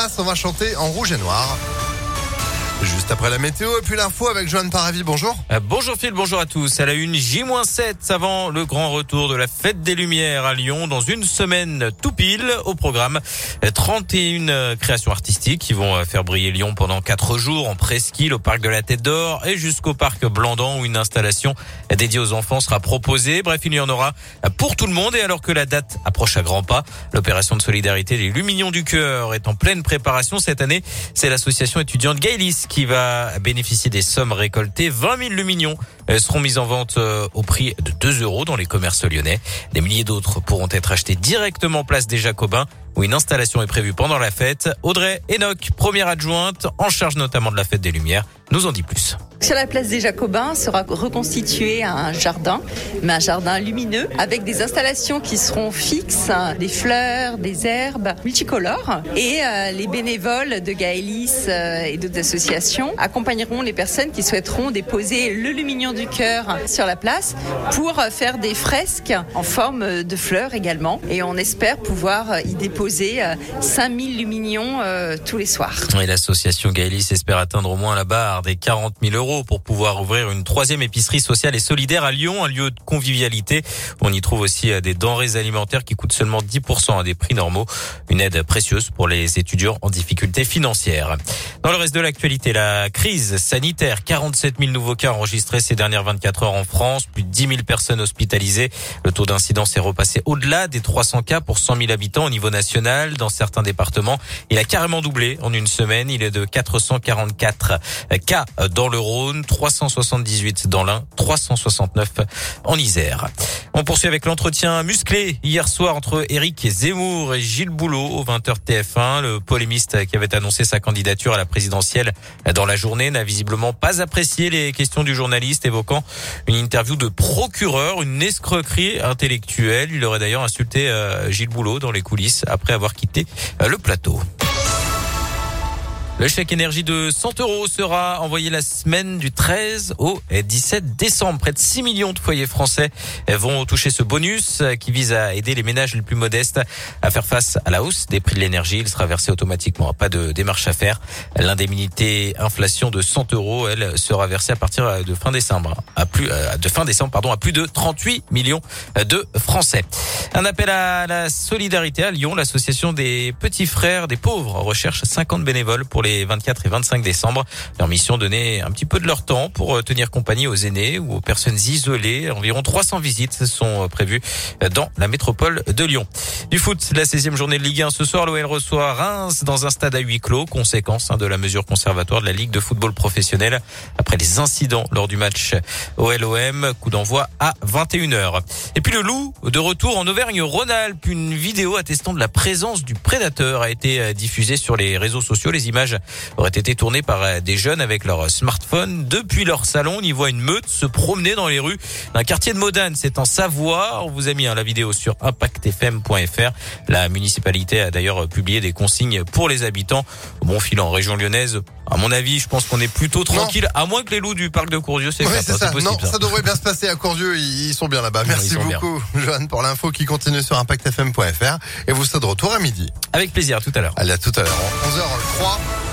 On va chanter en rouge et noir. Juste après la météo et puis l'info avec Joanne Paravi, bonjour. Euh, bonjour Phil, bonjour à tous. À la une, J-7 avant le grand retour de la fête des Lumières à Lyon dans une semaine tout pile au programme. 31 euh, créations artistiques qui vont euh, faire briller Lyon pendant 4 jours en presqu'île au parc de la Tête d'Or et jusqu'au parc Blandan où une installation dédiée aux enfants sera proposée. Bref, il y en aura pour tout le monde et alors que la date approche à grands pas, l'opération de solidarité Les Luminions du Cœur est en pleine préparation cette année. C'est l'association étudiante Gaëlis qui va bénéficier des sommes récoltées. 20 000 luminions euh, seront mises en vente euh, au prix de 2 euros dans les commerces lyonnais. Des milliers d'autres pourront être achetés directement place des Jacobins où une installation est prévue pendant la fête. Audrey Enoch, première adjointe, en charge notamment de la fête des Lumières, nous en dit plus. Sur la place des Jacobins sera reconstitué un jardin, mais un jardin lumineux avec des installations qui seront fixes, des fleurs, des herbes multicolores. Et euh, les bénévoles de Gaëlis euh, et d'autres associations accompagneront les personnes qui souhaiteront déposer le lumignon du cœur sur la place pour faire des fresques en forme de fleurs également. Et on espère pouvoir y déposer 5000 euh, lumignons tous les soirs. Et l'association Gaëlis espère atteindre au moins la barre des 40 000 euros pour pouvoir ouvrir une troisième épicerie sociale et solidaire à Lyon, un lieu de convivialité. On y trouve aussi euh, des denrées alimentaires qui coûtent seulement 10% à des prix normaux. Une aide précieuse pour les étudiants en difficulté financière. Dans le reste de l'actualité, la crise sanitaire. 47 000 nouveaux cas enregistrés ces dernières 24 heures en France. Plus de 10 000 personnes hospitalisées. Le taux d'incidence est repassé au-delà des 300 cas pour 100 000 habitants au niveau national. Dans certains départements, il a carrément doublé en une semaine. Il est de 444 cas dans le 378 dans l'Ain, 369 en Isère. On poursuit avec l'entretien musclé hier soir entre Éric Zemmour et Gilles Boulot au 20h TF1. Le polémiste qui avait annoncé sa candidature à la présidentielle dans la journée n'a visiblement pas apprécié les questions du journaliste évoquant une interview de procureur, une escroquerie intellectuelle. Il aurait d'ailleurs insulté euh, Gilles Boulot dans les coulisses après avoir quitté euh, le plateau. Le chèque énergie de 100 euros sera envoyé la semaine du 13 au 17 décembre. Près de 6 millions de foyers français vont toucher ce bonus qui vise à aider les ménages les plus modestes à faire face à la hausse des prix de l'énergie. Il sera versé automatiquement. Pas de démarche à faire. L'indemnité inflation de 100 euros, elle sera versée à partir de fin décembre. À plus, euh, de fin décembre, pardon, à plus de 38 millions de Français. Un appel à la solidarité à Lyon. L'association des petits frères des pauvres recherche 50 bénévoles pour les 24 et 25 décembre. Leur mission donner un petit peu de leur temps pour euh, tenir compagnie aux aînés ou aux personnes isolées. Environ 300 visites sont euh, prévues euh, dans la métropole de Lyon. Du foot, la 16e journée de Ligue 1 ce soir, l'OL reçoit Reims dans un stade à huis clos, conséquence hein, de la mesure conservatoire de la Ligue de football professionnel après les incidents lors du match OLOM, coup d'envoi à 21h. Et puis le loup de retour en Auvergne-Rhône-Alpes, une vidéo attestant de la présence du prédateur a été diffusée sur les réseaux sociaux. Les images auraient été tournés par euh, des jeunes avec leur smartphone. Depuis leur salon, on y voit une meute se promener dans les rues d'un quartier de Modane. C'est en Savoie. On vous a mis hein, la vidéo sur impactfm.fr. La municipalité a d'ailleurs publié des consignes pour les habitants. Bon fil en région lyonnaise. À mon avis, je pense qu'on est plutôt tranquille, à moins que les loups du parc de Courdieu c'est ouais, ça. Possible, non, ça. devrait bien se passer à Courdieu. Ils sont bien là-bas. Merci beaucoup, Joanne, pour l'info qui continue sur impactfm.fr. Et vous serez de retour à midi. Avec plaisir, tout à l'heure. Allez, à tout à l'heure. 11h03.